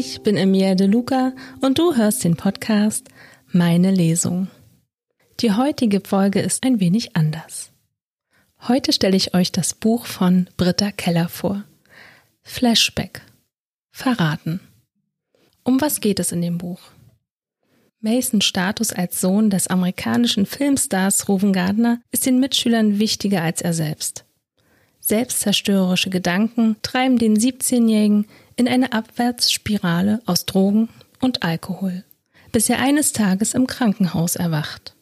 Ich bin Emilia De Luca und du hörst den Podcast Meine Lesung. Die heutige Folge ist ein wenig anders. Heute stelle ich euch das Buch von Britta Keller vor. Flashback. Verraten. Um was geht es in dem Buch? Masons Status als Sohn des amerikanischen Filmstars Ruven Gardner ist den Mitschülern wichtiger als er selbst. Selbstzerstörerische Gedanken treiben den 17-Jährigen in eine Abwärtsspirale aus Drogen und Alkohol, bis er eines Tages im Krankenhaus erwacht.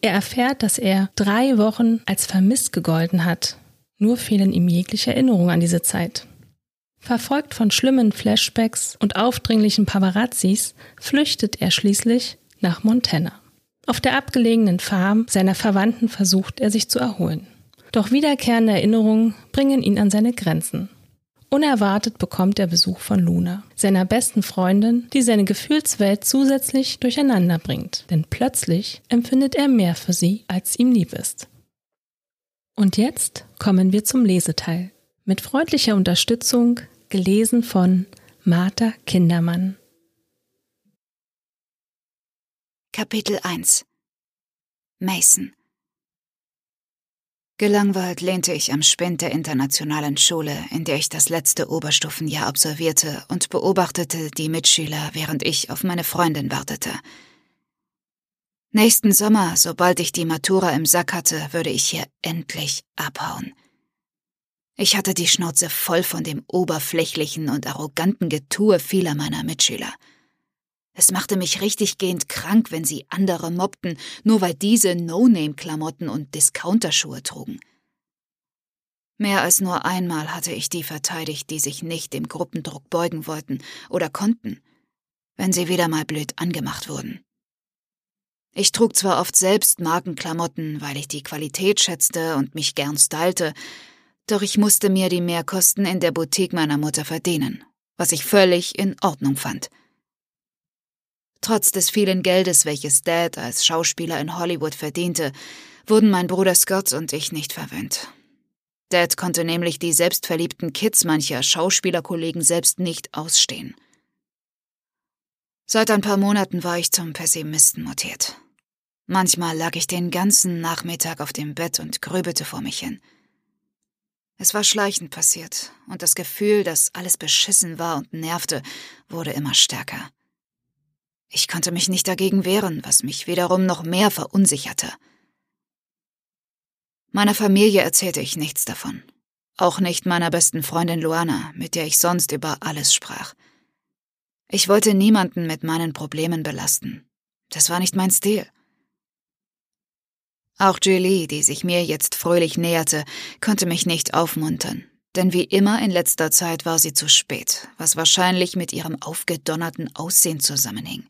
Er erfährt, dass er drei Wochen als vermisst gegolten hat, nur fehlen ihm jegliche Erinnerungen an diese Zeit. Verfolgt von schlimmen Flashbacks und aufdringlichen Paparazzis flüchtet er schließlich nach Montana. Auf der abgelegenen Farm seiner Verwandten versucht er sich zu erholen. Doch wiederkehrende Erinnerungen bringen ihn an seine Grenzen. Unerwartet bekommt er Besuch von Luna, seiner besten Freundin, die seine Gefühlswelt zusätzlich durcheinander bringt. Denn plötzlich empfindet er mehr für sie, als ihm lieb ist. Und jetzt kommen wir zum Leseteil. Mit freundlicher Unterstützung, gelesen von Martha Kindermann. Kapitel 1 Mason Gelangweilt lehnte ich am Spind der internationalen Schule, in der ich das letzte Oberstufenjahr absolvierte, und beobachtete die Mitschüler, während ich auf meine Freundin wartete. Nächsten Sommer, sobald ich die Matura im Sack hatte, würde ich hier endlich abhauen. Ich hatte die Schnauze voll von dem oberflächlichen und arroganten Getue vieler meiner Mitschüler. Es machte mich richtiggehend krank, wenn sie andere mobbten, nur weil diese No-Name-Klamotten und Discounterschuhe trugen. Mehr als nur einmal hatte ich die verteidigt, die sich nicht dem Gruppendruck beugen wollten oder konnten, wenn sie wieder mal blöd angemacht wurden. Ich trug zwar oft selbst Markenklamotten, weil ich die Qualität schätzte und mich gern stylte, doch ich musste mir die Mehrkosten in der Boutique meiner Mutter verdienen, was ich völlig in Ordnung fand. Trotz des vielen Geldes, welches Dad als Schauspieler in Hollywood verdiente, wurden mein Bruder Scott und ich nicht verwöhnt. Dad konnte nämlich die selbstverliebten Kids mancher Schauspielerkollegen selbst nicht ausstehen. Seit ein paar Monaten war ich zum Pessimisten mutiert. Manchmal lag ich den ganzen Nachmittag auf dem Bett und grübelte vor mich hin. Es war schleichend passiert, und das Gefühl, dass alles beschissen war und nervte, wurde immer stärker. Ich konnte mich nicht dagegen wehren, was mich wiederum noch mehr verunsicherte. Meiner Familie erzählte ich nichts davon. Auch nicht meiner besten Freundin Luana, mit der ich sonst über alles sprach. Ich wollte niemanden mit meinen Problemen belasten. Das war nicht mein Stil. Auch Julie, die sich mir jetzt fröhlich näherte, konnte mich nicht aufmuntern, denn wie immer in letzter Zeit war sie zu spät, was wahrscheinlich mit ihrem aufgedonnerten Aussehen zusammenhing.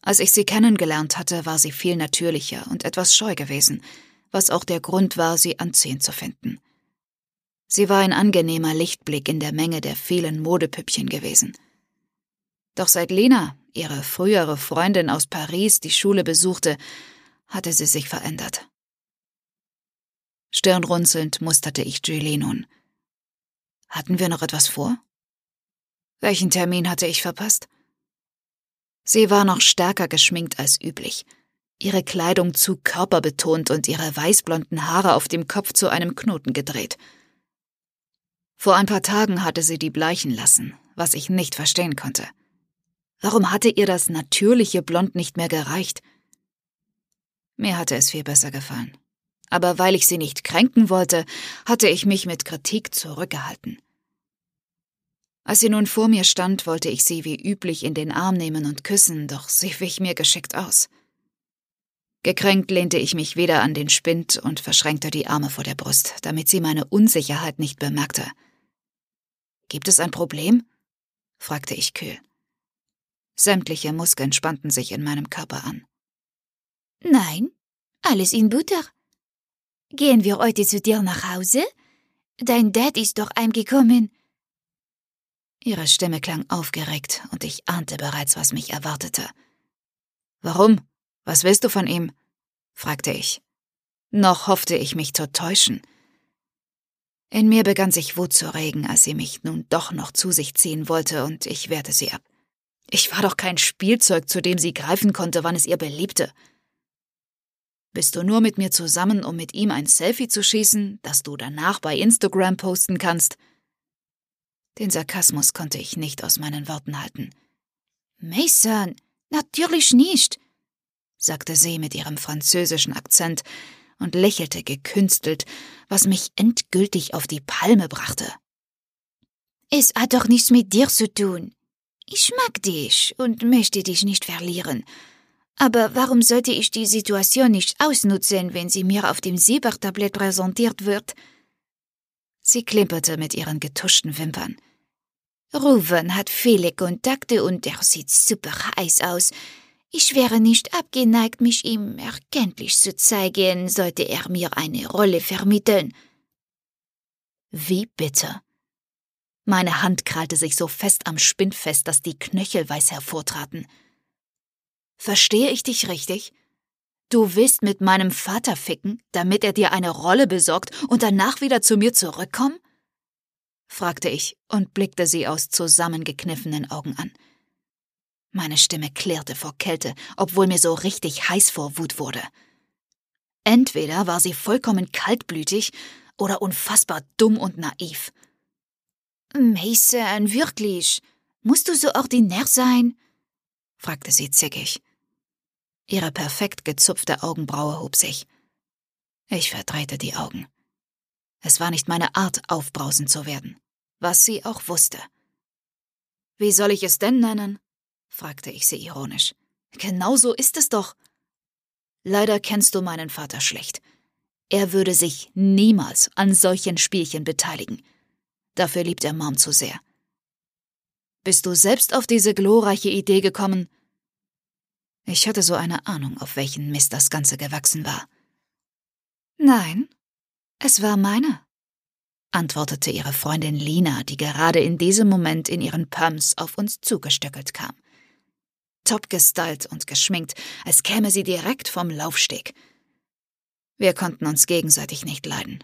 Als ich sie kennengelernt hatte, war sie viel natürlicher und etwas scheu gewesen, was auch der Grund war, sie anziehend zu finden. Sie war ein angenehmer Lichtblick in der Menge der vielen Modepüppchen gewesen. Doch seit Lena, ihre frühere Freundin aus Paris, die Schule besuchte, hatte sie sich verändert. Stirnrunzelnd musterte ich Julie nun. Hatten wir noch etwas vor? Welchen Termin hatte ich verpasst? Sie war noch stärker geschminkt als üblich, ihre Kleidung zu körperbetont und ihre weißblonden Haare auf dem Kopf zu einem Knoten gedreht. Vor ein paar Tagen hatte sie die bleichen lassen, was ich nicht verstehen konnte. Warum hatte ihr das natürliche Blond nicht mehr gereicht? Mir hatte es viel besser gefallen. Aber weil ich sie nicht kränken wollte, hatte ich mich mit Kritik zurückgehalten. Als sie nun vor mir stand, wollte ich sie wie üblich in den Arm nehmen und küssen, doch sie wich mir geschickt aus. Gekränkt lehnte ich mich wieder an den Spind und verschränkte die Arme vor der Brust, damit sie meine Unsicherheit nicht bemerkte. Gibt es ein Problem? fragte ich kühl. Sämtliche Muskeln spannten sich in meinem Körper an. Nein, alles in Butter. Gehen wir heute zu dir nach Hause? Dein Dad ist doch heimgekommen. Ihre Stimme klang aufgeregt und ich ahnte bereits, was mich erwartete. Warum? Was willst du von ihm? fragte ich. Noch hoffte ich mich zu täuschen. In mir begann sich Wut zu regen, als sie mich nun doch noch zu sich ziehen wollte, und ich wehrte sie ab. Ich war doch kein Spielzeug, zu dem sie greifen konnte, wann es ihr beliebte. Bist du nur mit mir zusammen, um mit ihm ein Selfie zu schießen, das du danach bei Instagram posten kannst? Den Sarkasmus konnte ich nicht aus meinen Worten halten. Mason, natürlich nicht, sagte sie mit ihrem französischen Akzent und lächelte gekünstelt, was mich endgültig auf die Palme brachte. Es hat doch nichts mit dir zu tun. Ich mag dich und möchte dich nicht verlieren. Aber warum sollte ich die Situation nicht ausnutzen, wenn sie mir auf dem Silbertablett präsentiert wird? Sie klimperte mit ihren getuschten Wimpern. Ruven hat viele Kontakte und er sieht super heiß aus. Ich wäre nicht abgeneigt, mich ihm erkenntlich zu zeigen, sollte er mir eine Rolle vermitteln. Wie bitte? Meine Hand krallte sich so fest am Spind fest, dass die Knöchel weiß hervortraten. Verstehe ich dich richtig? Du willst mit meinem Vater ficken, damit er dir eine Rolle besorgt und danach wieder zu mir zurückkommen? Fragte ich und blickte sie aus zusammengekniffenen Augen an. Meine Stimme klirrte vor Kälte, obwohl mir so richtig heiß vor Wut wurde. Entweder war sie vollkommen kaltblütig oder unfassbar dumm und naiv. Mason, wirklich? Musst du so ordinär sein? fragte sie zickig. Ihre perfekt gezupfte Augenbraue hob sich. Ich verdrehte die Augen. Es war nicht meine Art, aufbrausend zu werden, was sie auch wusste. Wie soll ich es denn nennen? fragte ich sie ironisch. Genau so ist es doch. Leider kennst du meinen Vater schlecht. Er würde sich niemals an solchen Spielchen beteiligen. Dafür liebt er Mom zu sehr. Bist du selbst auf diese glorreiche Idee gekommen? Ich hatte so eine Ahnung, auf welchen Mist das Ganze gewachsen war. Nein, es war meine, antwortete ihre Freundin Lina, die gerade in diesem Moment in ihren Pumps auf uns zugestöckelt kam top gestylt und geschminkt, als käme sie direkt vom Laufsteg. Wir konnten uns gegenseitig nicht leiden.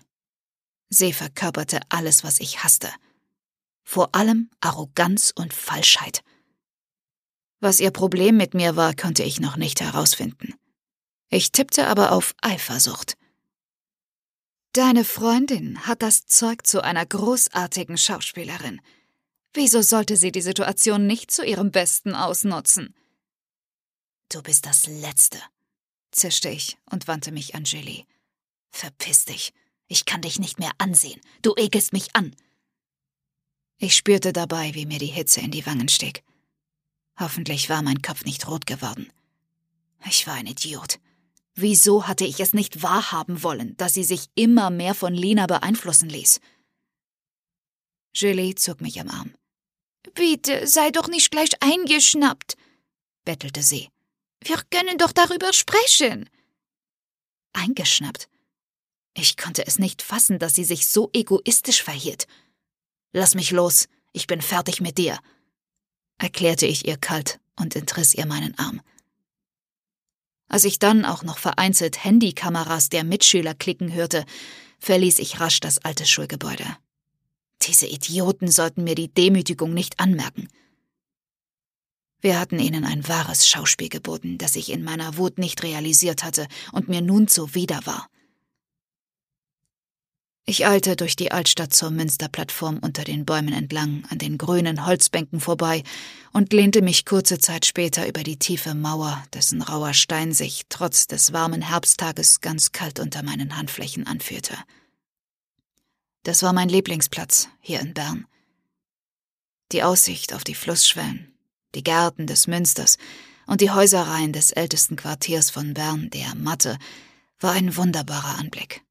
Sie verkörperte alles, was ich hasste. Vor allem Arroganz und Falschheit. Was ihr Problem mit mir war, konnte ich noch nicht herausfinden. Ich tippte aber auf Eifersucht. Deine Freundin hat das Zeug zu einer großartigen Schauspielerin. Wieso sollte sie die Situation nicht zu ihrem Besten ausnutzen? Du bist das Letzte, zischte ich und wandte mich an Julie. Verpiss dich. Ich kann dich nicht mehr ansehen. Du ekelst mich an. Ich spürte dabei, wie mir die Hitze in die Wangen stieg. Hoffentlich war mein Kopf nicht rot geworden. Ich war ein Idiot. Wieso hatte ich es nicht wahrhaben wollen, dass sie sich immer mehr von Lina beeinflussen ließ? Julie zog mich am Arm. Bitte, sei doch nicht gleich eingeschnappt, bettelte sie. Wir können doch darüber sprechen. Eingeschnappt. Ich konnte es nicht fassen, dass sie sich so egoistisch verhielt. Lass mich los, ich bin fertig mit dir, erklärte ich ihr kalt und entriss ihr meinen Arm. Als ich dann auch noch vereinzelt Handykameras der Mitschüler klicken hörte, verließ ich rasch das alte Schulgebäude. Diese Idioten sollten mir die Demütigung nicht anmerken. Wir hatten ihnen ein wahres Schauspiel geboten, das ich in meiner Wut nicht realisiert hatte und mir nun zuwider war. Ich eilte durch die Altstadt zur Münsterplattform unter den Bäumen entlang, an den grünen Holzbänken vorbei und lehnte mich kurze Zeit später über die tiefe Mauer, dessen rauer Stein sich trotz des warmen Herbsttages ganz kalt unter meinen Handflächen anfühlte. Das war mein Lieblingsplatz hier in Bern. Die Aussicht auf die Flussschwellen, die Gärten des Münsters und die Häuserreihen des ältesten Quartiers von Bern, der Matte, war ein wunderbarer Anblick.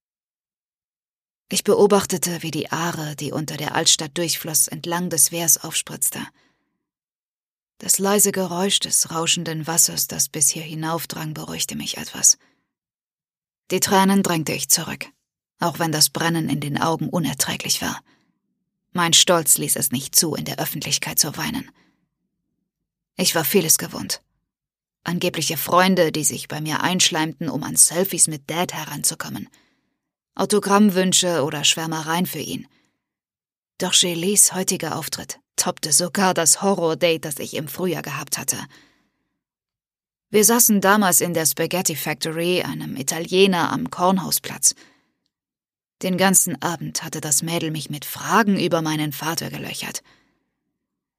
Ich beobachtete, wie die Aare, die unter der Altstadt durchfloss, entlang des Wehrs aufspritzte. Das leise Geräusch des rauschenden Wassers, das bis hier hinaufdrang, beruhigte mich etwas. Die Tränen drängte ich zurück, auch wenn das Brennen in den Augen unerträglich war. Mein Stolz ließ es nicht zu, in der Öffentlichkeit zu weinen. Ich war vieles gewohnt. Angebliche Freunde, die sich bei mir einschleimten, um an Selfies mit Dad heranzukommen. Autogrammwünsche oder Schwärmereien für ihn. Doch Gélés heutiger Auftritt toppte sogar das Horror-Date, das ich im Frühjahr gehabt hatte. Wir saßen damals in der Spaghetti Factory, einem Italiener am Kornhausplatz. Den ganzen Abend hatte das Mädel mich mit Fragen über meinen Vater gelöchert.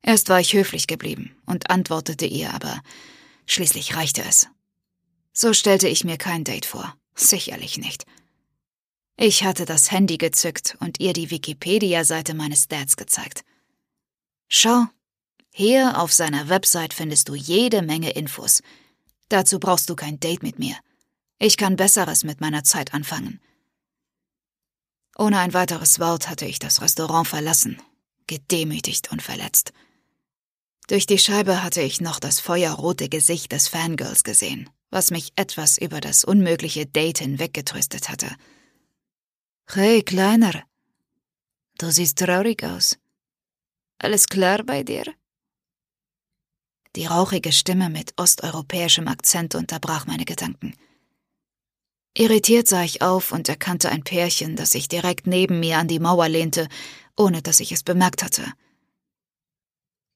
Erst war ich höflich geblieben und antwortete ihr, aber schließlich reichte es. So stellte ich mir kein Date vor. Sicherlich nicht. Ich hatte das Handy gezückt und ihr die Wikipedia-Seite meines Dads gezeigt. Schau, hier auf seiner Website findest du jede Menge Infos. Dazu brauchst du kein Date mit mir. Ich kann Besseres mit meiner Zeit anfangen. Ohne ein weiteres Wort hatte ich das Restaurant verlassen, gedemütigt und verletzt. Durch die Scheibe hatte ich noch das feuerrote Gesicht des Fangirls gesehen, was mich etwas über das unmögliche Date hinweggetröstet hatte. Hey, Kleiner. Du siehst traurig aus. Alles klar bei dir? Die rauchige Stimme mit osteuropäischem Akzent unterbrach meine Gedanken. Irritiert sah ich auf und erkannte ein Pärchen, das sich direkt neben mir an die Mauer lehnte, ohne dass ich es bemerkt hatte.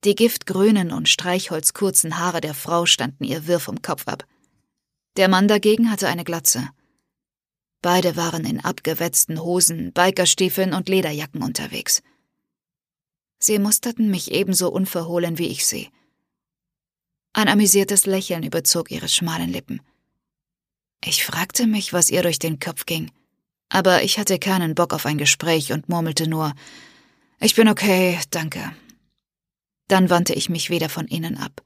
Die giftgrünen und streichholzkurzen Haare der Frau standen ihr wirr vom Kopf ab. Der Mann dagegen hatte eine Glatze. Beide waren in abgewetzten Hosen, Bikerstiefeln und Lederjacken unterwegs. Sie musterten mich ebenso unverhohlen wie ich sie. Ein amüsiertes Lächeln überzog ihre schmalen Lippen. Ich fragte mich, was ihr durch den Kopf ging, aber ich hatte keinen Bock auf ein Gespräch und murmelte nur Ich bin okay, danke. Dann wandte ich mich wieder von ihnen ab.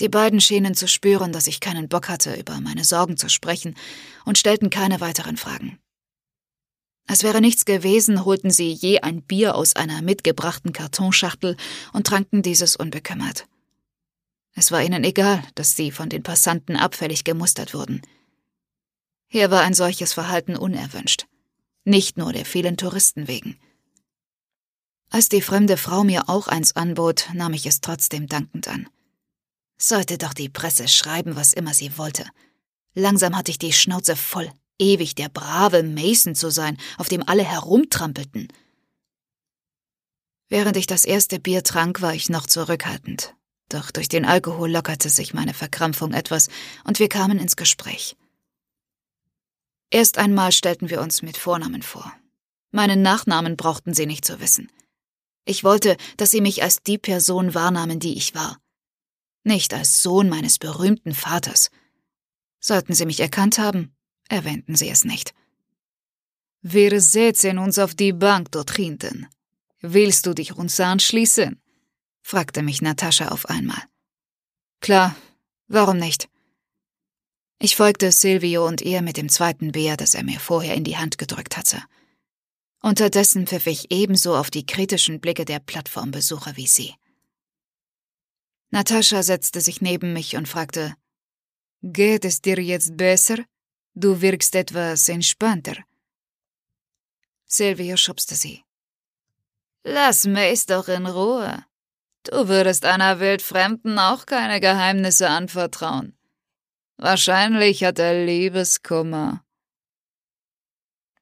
Die beiden schienen zu spüren, dass ich keinen Bock hatte, über meine Sorgen zu sprechen, und stellten keine weiteren Fragen. Als wäre nichts gewesen, holten sie je ein Bier aus einer mitgebrachten Kartonschachtel und tranken dieses unbekümmert. Es war ihnen egal, dass sie von den Passanten abfällig gemustert wurden. Hier war ein solches Verhalten unerwünscht. Nicht nur der vielen Touristen wegen. Als die fremde Frau mir auch eins anbot, nahm ich es trotzdem dankend an. Sollte doch die Presse schreiben, was immer sie wollte. Langsam hatte ich die Schnauze voll, ewig der brave Mason zu sein, auf dem alle herumtrampelten. Während ich das erste Bier trank, war ich noch zurückhaltend, doch durch den Alkohol lockerte sich meine Verkrampfung etwas und wir kamen ins Gespräch. Erst einmal stellten wir uns mit Vornamen vor. Meinen Nachnamen brauchten sie nicht zu wissen. Ich wollte, dass sie mich als die Person wahrnahmen, die ich war. Nicht als Sohn meines berühmten Vaters. Sollten sie mich erkannt haben, erwähnten sie es nicht. Wir setzen uns auf die Bank dort hinten. Willst du dich uns anschließen? fragte mich Natascha auf einmal. Klar, warum nicht? Ich folgte Silvio und ihr mit dem zweiten Bier, das er mir vorher in die Hand gedrückt hatte. Unterdessen pfiff ich ebenso auf die kritischen Blicke der Plattformbesucher wie sie. Natascha setzte sich neben mich und fragte, Geht es dir jetzt besser? Du wirkst etwas entspannter. Silvio schubste sie. Lass Mace doch in Ruhe. Du würdest einer Wildfremden auch keine Geheimnisse anvertrauen. Wahrscheinlich hat er Liebeskummer.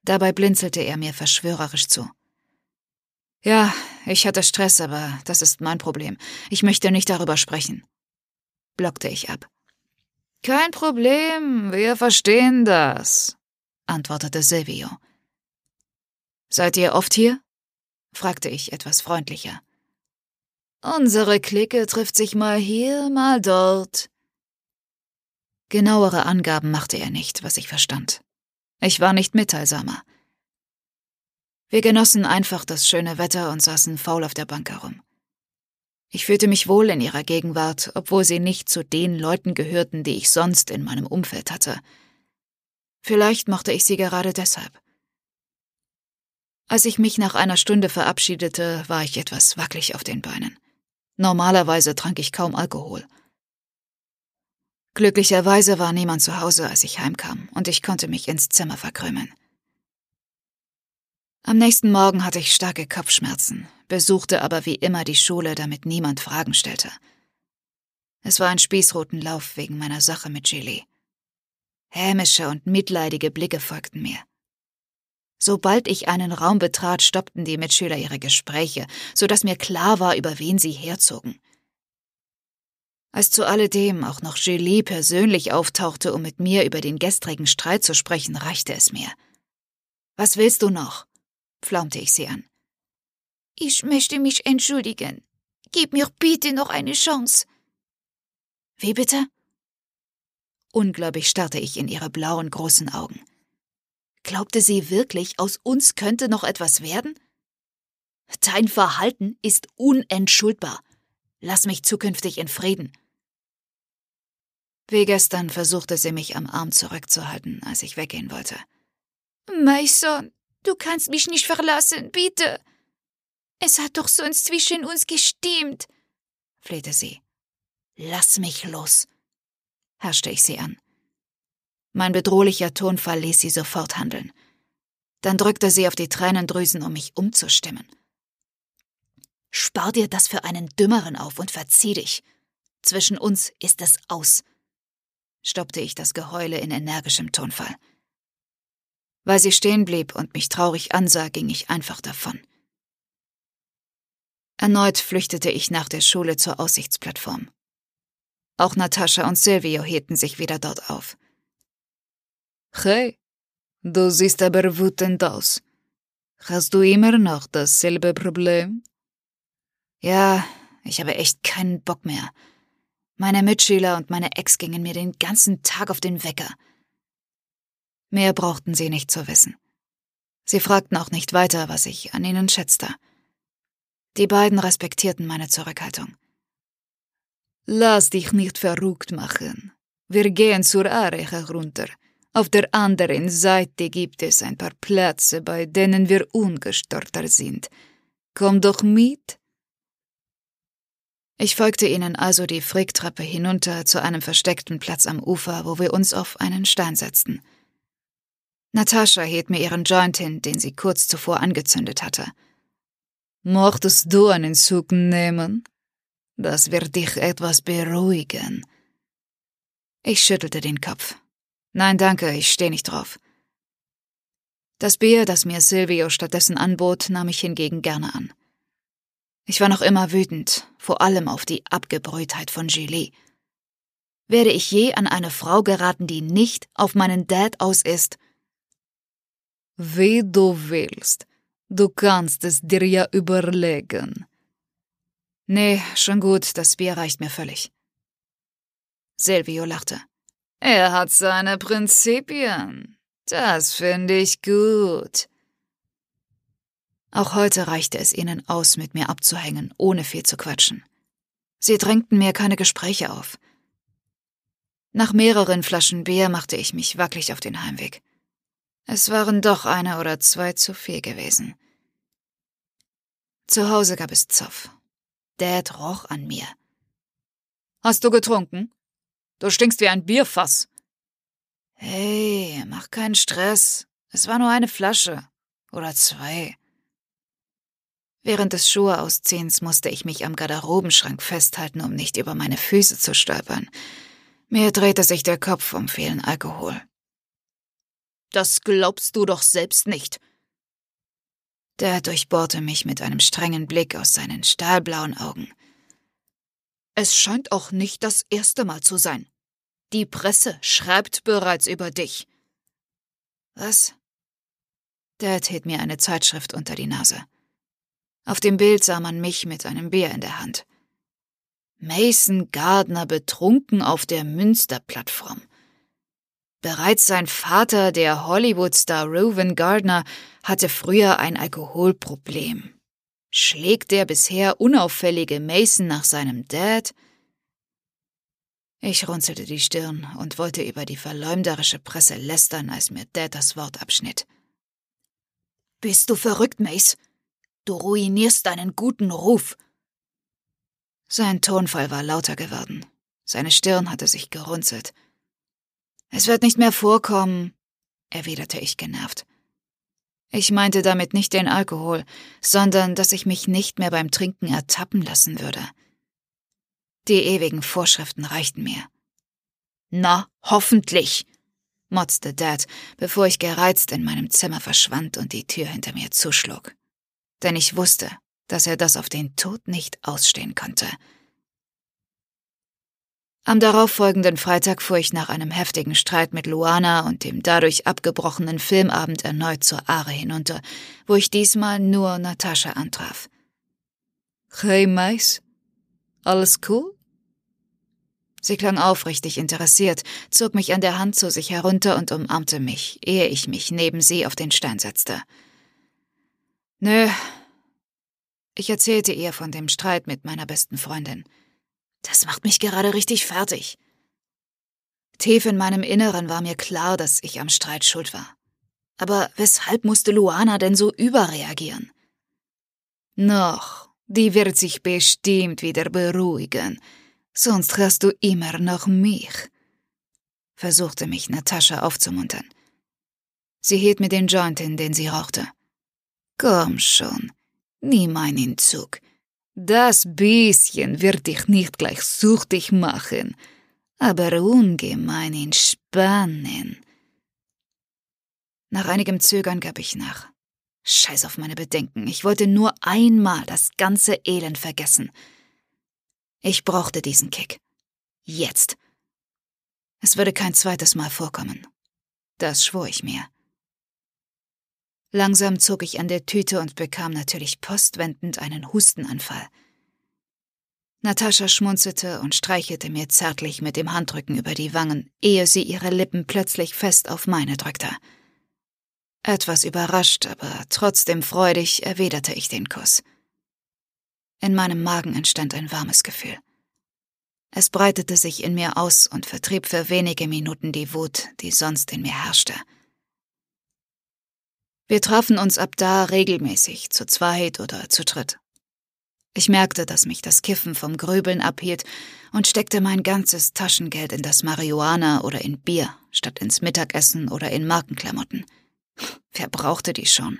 Dabei blinzelte er mir verschwörerisch zu. Ja, ich hatte Stress, aber das ist mein Problem. Ich möchte nicht darüber sprechen. Blockte ich ab. Kein Problem, wir verstehen das, antwortete Silvio. Seid ihr oft hier? fragte ich etwas freundlicher. Unsere Clique trifft sich mal hier, mal dort. Genauere Angaben machte er nicht, was ich verstand. Ich war nicht mitteilsamer. Wir genossen einfach das schöne Wetter und saßen faul auf der Bank herum. Ich fühlte mich wohl in ihrer Gegenwart, obwohl sie nicht zu den Leuten gehörten, die ich sonst in meinem Umfeld hatte. Vielleicht mochte ich sie gerade deshalb. Als ich mich nach einer Stunde verabschiedete, war ich etwas wackelig auf den Beinen. Normalerweise trank ich kaum Alkohol. Glücklicherweise war niemand zu Hause, als ich heimkam, und ich konnte mich ins Zimmer verkrümeln. Am nächsten Morgen hatte ich starke Kopfschmerzen, besuchte aber wie immer die Schule, damit niemand Fragen stellte. Es war ein Spießrutenlauf wegen meiner Sache mit Julie. Hämische und mitleidige Blicke folgten mir, Sobald ich einen Raum betrat, stoppten die Mitschüler ihre Gespräche, so dass mir klar war, über wen sie herzogen. Als zu alledem auch noch Julie persönlich auftauchte, um mit mir über den gestrigen Streit zu sprechen, reichte es mir. Was willst du noch? Flaumte ich sie an. Ich möchte mich entschuldigen. Gib mir bitte noch eine Chance. Wie bitte? Ungläubig starrte ich in ihre blauen großen Augen. Glaubte sie wirklich, aus uns könnte noch etwas werden? Dein Verhalten ist unentschuldbar. Lass mich zukünftig in Frieden. Wie gestern versuchte sie mich am Arm zurückzuhalten, als ich weggehen wollte. Mason, du kannst mich nicht verlassen, bitte. Es hat doch sonst zwischen uns gestimmt, flehte sie. Lass mich los, herrschte ich sie an. Mein bedrohlicher Tonfall ließ sie sofort handeln. Dann drückte sie auf die Tränendrüsen, um mich umzustimmen. Spar dir das für einen Dümmeren auf und verzieh dich. Zwischen uns ist es aus stoppte ich das Geheule in energischem Tonfall. Weil sie stehen blieb und mich traurig ansah, ging ich einfach davon. Erneut flüchtete ich nach der Schule zur Aussichtsplattform. Auch Natascha und Silvio hielten sich wieder dort auf. Hey, du siehst aber wütend aus. Hast du immer noch dasselbe Problem? Ja, ich habe echt keinen Bock mehr. Meine Mitschüler und meine Ex gingen mir den ganzen Tag auf den Wecker. Mehr brauchten sie nicht zu wissen. Sie fragten auch nicht weiter, was ich an ihnen schätzte. Die beiden respektierten meine Zurückhaltung. Lass dich nicht verrückt machen. Wir gehen zur Aare herunter. Auf der anderen Seite gibt es ein paar Plätze, bei denen wir ungestörter sind. Komm doch mit. Ich folgte ihnen also die Fricktrappe hinunter zu einem versteckten Platz am Ufer, wo wir uns auf einen Stein setzten. Natascha hielt mir ihren Joint hin, den sie kurz zuvor angezündet hatte. Mochtest du einen Zug nehmen? Das wird dich etwas beruhigen. Ich schüttelte den Kopf. Nein, danke, ich stehe nicht drauf. Das Bier, das mir Silvio stattdessen anbot, nahm ich hingegen gerne an. Ich war noch immer wütend, vor allem auf die Abgebrühtheit von Julie. Werde ich je an eine Frau geraten, die nicht auf meinen Dad aus ist? Wie du willst. Du kannst es dir ja überlegen. Nee, schon gut, das Bier reicht mir völlig. Silvio lachte. Er hat seine Prinzipien. Das finde ich gut. Auch heute reichte es ihnen aus, mit mir abzuhängen, ohne viel zu quatschen. Sie drängten mir keine Gespräche auf. Nach mehreren Flaschen Bier machte ich mich wackelig auf den Heimweg. Es waren doch eine oder zwei zu viel gewesen. Zu Hause gab es Zoff. Dad roch an mir. Hast du getrunken? Du stinkst wie ein Bierfass. Hey, mach keinen Stress. Es war nur eine Flasche. Oder zwei. Während des Schuheausziehens musste ich mich am Garderobenschrank festhalten, um nicht über meine Füße zu stolpern. Mir drehte sich der Kopf vom vielen Alkohol. Das glaubst du doch selbst nicht. Der durchbohrte mich mit einem strengen Blick aus seinen stahlblauen Augen. Es scheint auch nicht das erste Mal zu sein. Die Presse schreibt bereits über dich. Was? Dad hielt mir eine Zeitschrift unter die Nase. Auf dem Bild sah man mich mit einem Bier in der Hand. Mason Gardner betrunken auf der Münsterplattform. Bereits sein Vater, der Hollywood-Star Reuven Gardner, hatte früher ein Alkoholproblem. Schlägt der bisher unauffällige Mason nach seinem Dad? Ich runzelte die Stirn und wollte über die verleumderische Presse lästern, als mir Dad das Wort abschnitt. Bist du verrückt, Mace? Du ruinierst deinen guten Ruf. Sein Tonfall war lauter geworden. Seine Stirn hatte sich gerunzelt. Es wird nicht mehr vorkommen, erwiderte ich genervt. Ich meinte damit nicht den Alkohol, sondern dass ich mich nicht mehr beim Trinken ertappen lassen würde. Die ewigen Vorschriften reichten mir. Na, hoffentlich. motzte Dad, bevor ich gereizt in meinem Zimmer verschwand und die Tür hinter mir zuschlug. Denn ich wusste, dass er das auf den Tod nicht ausstehen konnte. Am darauffolgenden Freitag fuhr ich nach einem heftigen Streit mit Luana und dem dadurch abgebrochenen Filmabend erneut zur Aare hinunter, wo ich diesmal nur Natascha antraf. Hey, Mais? Alles cool? Sie klang aufrichtig interessiert, zog mich an der Hand zu sich herunter und umarmte mich, ehe ich mich neben sie auf den Stein setzte. Nö. Ich erzählte ihr von dem Streit mit meiner besten Freundin. Das macht mich gerade richtig fertig. Tief in meinem Inneren war mir klar, dass ich am Streit schuld war. Aber weshalb musste Luana denn so überreagieren? Noch, die wird sich bestimmt wieder beruhigen, sonst hast du immer noch mich, versuchte mich Natascha aufzumuntern. Sie hielt mir den Joint hin, den sie rauchte. Komm schon, nimm einen Zug. Das bisschen wird dich nicht gleich süchtig machen, aber ungemein entspannen. Nach einigem Zögern gab ich nach. Scheiß auf meine Bedenken, ich wollte nur einmal das ganze Elend vergessen. Ich brauchte diesen Kick. Jetzt. Es würde kein zweites Mal vorkommen. Das schwor ich mir. Langsam zog ich an der Tüte und bekam natürlich postwendend einen Hustenanfall. Natascha schmunzelte und streichelte mir zärtlich mit dem Handrücken über die Wangen, ehe sie ihre Lippen plötzlich fest auf meine drückte. Etwas überrascht, aber trotzdem freudig erwiderte ich den Kuss. In meinem Magen entstand ein warmes Gefühl. Es breitete sich in mir aus und vertrieb für wenige Minuten die Wut, die sonst in mir herrschte. Wir trafen uns ab da regelmäßig, zu zweit oder zu dritt. Ich merkte, dass mich das Kiffen vom Grübeln abhielt und steckte mein ganzes Taschengeld in das Marihuana oder in Bier, statt ins Mittagessen oder in Markenklamotten. Wer brauchte die schon?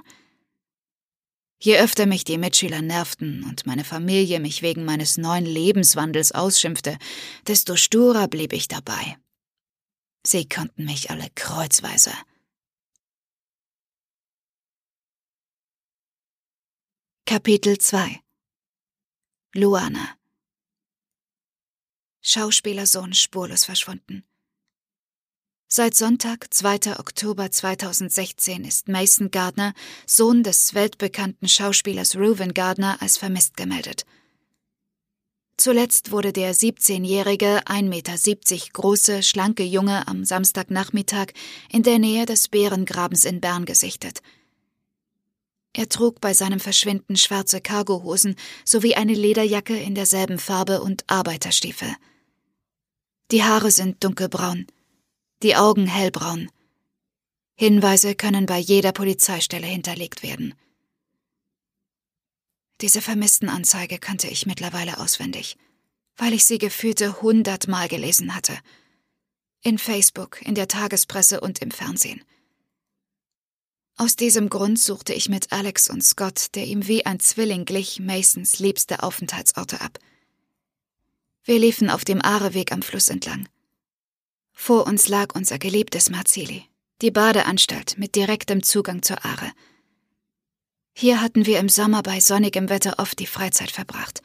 Je öfter mich die Mitschüler nervten und meine Familie mich wegen meines neuen Lebenswandels ausschimpfte, desto sturer blieb ich dabei. Sie konnten mich alle kreuzweise. Kapitel 2 Luana Schauspielersohn spurlos verschwunden. Seit Sonntag, 2. Oktober 2016, ist Mason Gardner, Sohn des weltbekannten Schauspielers Reuven Gardner, als vermisst gemeldet. Zuletzt wurde der 17-jährige, 1,70 Meter große, schlanke Junge am Samstagnachmittag in der Nähe des Bärengrabens in Bern gesichtet – er trug bei seinem Verschwinden schwarze Cargohosen sowie eine Lederjacke in derselben Farbe und Arbeiterstiefel. Die Haare sind dunkelbraun, die Augen hellbraun. Hinweise können bei jeder Polizeistelle hinterlegt werden. Diese Vermisstenanzeige kannte ich mittlerweile auswendig, weil ich sie gefühlte hundertmal gelesen hatte. In Facebook, in der Tagespresse und im Fernsehen. Aus diesem Grund suchte ich mit Alex und Scott, der ihm wie ein Zwilling glich, Masons liebste Aufenthaltsorte ab. Wir liefen auf dem Aareweg am Fluss entlang. Vor uns lag unser geliebtes Marzili, die Badeanstalt mit direktem Zugang zur Aare. Hier hatten wir im Sommer bei sonnigem Wetter oft die Freizeit verbracht.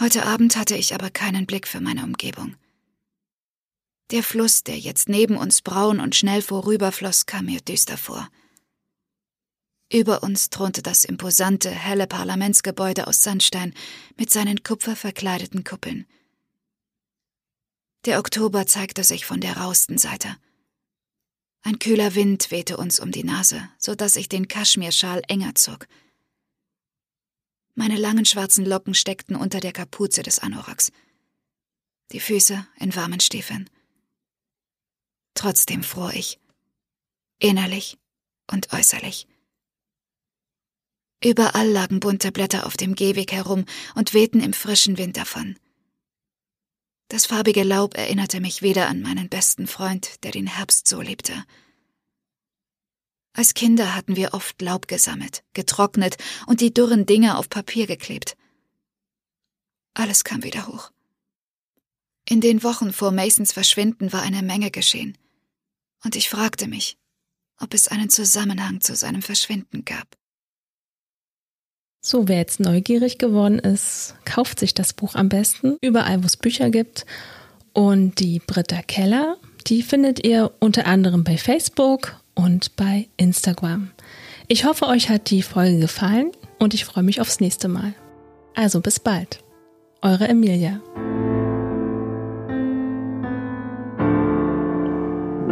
Heute Abend hatte ich aber keinen Blick für meine Umgebung. Der Fluss, der jetzt neben uns braun und schnell vorüberfloss, kam mir düster vor. Über uns thronte das imposante, helle Parlamentsgebäude aus Sandstein mit seinen kupferverkleideten Kuppeln. Der Oktober zeigte sich von der rausten Seite. Ein kühler Wind wehte uns um die Nase, so dass ich den Kaschmirschal enger zog. Meine langen schwarzen Locken steckten unter der Kapuze des Anoraks. Die Füße in warmen Stiefeln. Trotzdem fror ich. Innerlich und äußerlich. Überall lagen bunte Blätter auf dem Gehweg herum und wehten im frischen Wind davon. Das farbige Laub erinnerte mich wieder an meinen besten Freund, der den Herbst so liebte. Als Kinder hatten wir oft Laub gesammelt, getrocknet und die dürren Dinge auf Papier geklebt. Alles kam wieder hoch. In den Wochen vor Masons Verschwinden war eine Menge geschehen. Und ich fragte mich, ob es einen Zusammenhang zu seinem Verschwinden gab. So, wer jetzt neugierig geworden ist, kauft sich das Buch am besten überall, wo es Bücher gibt. Und die Britta Keller, die findet ihr unter anderem bei Facebook und bei Instagram. Ich hoffe, euch hat die Folge gefallen und ich freue mich aufs nächste Mal. Also bis bald. Eure Emilia.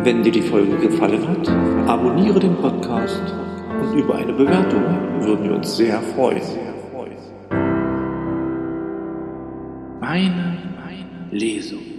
Wenn dir die Folge gefallen hat, abonniere den Podcast und über eine Bewertung würden wir uns sehr freuen. Meine, meine Lesung.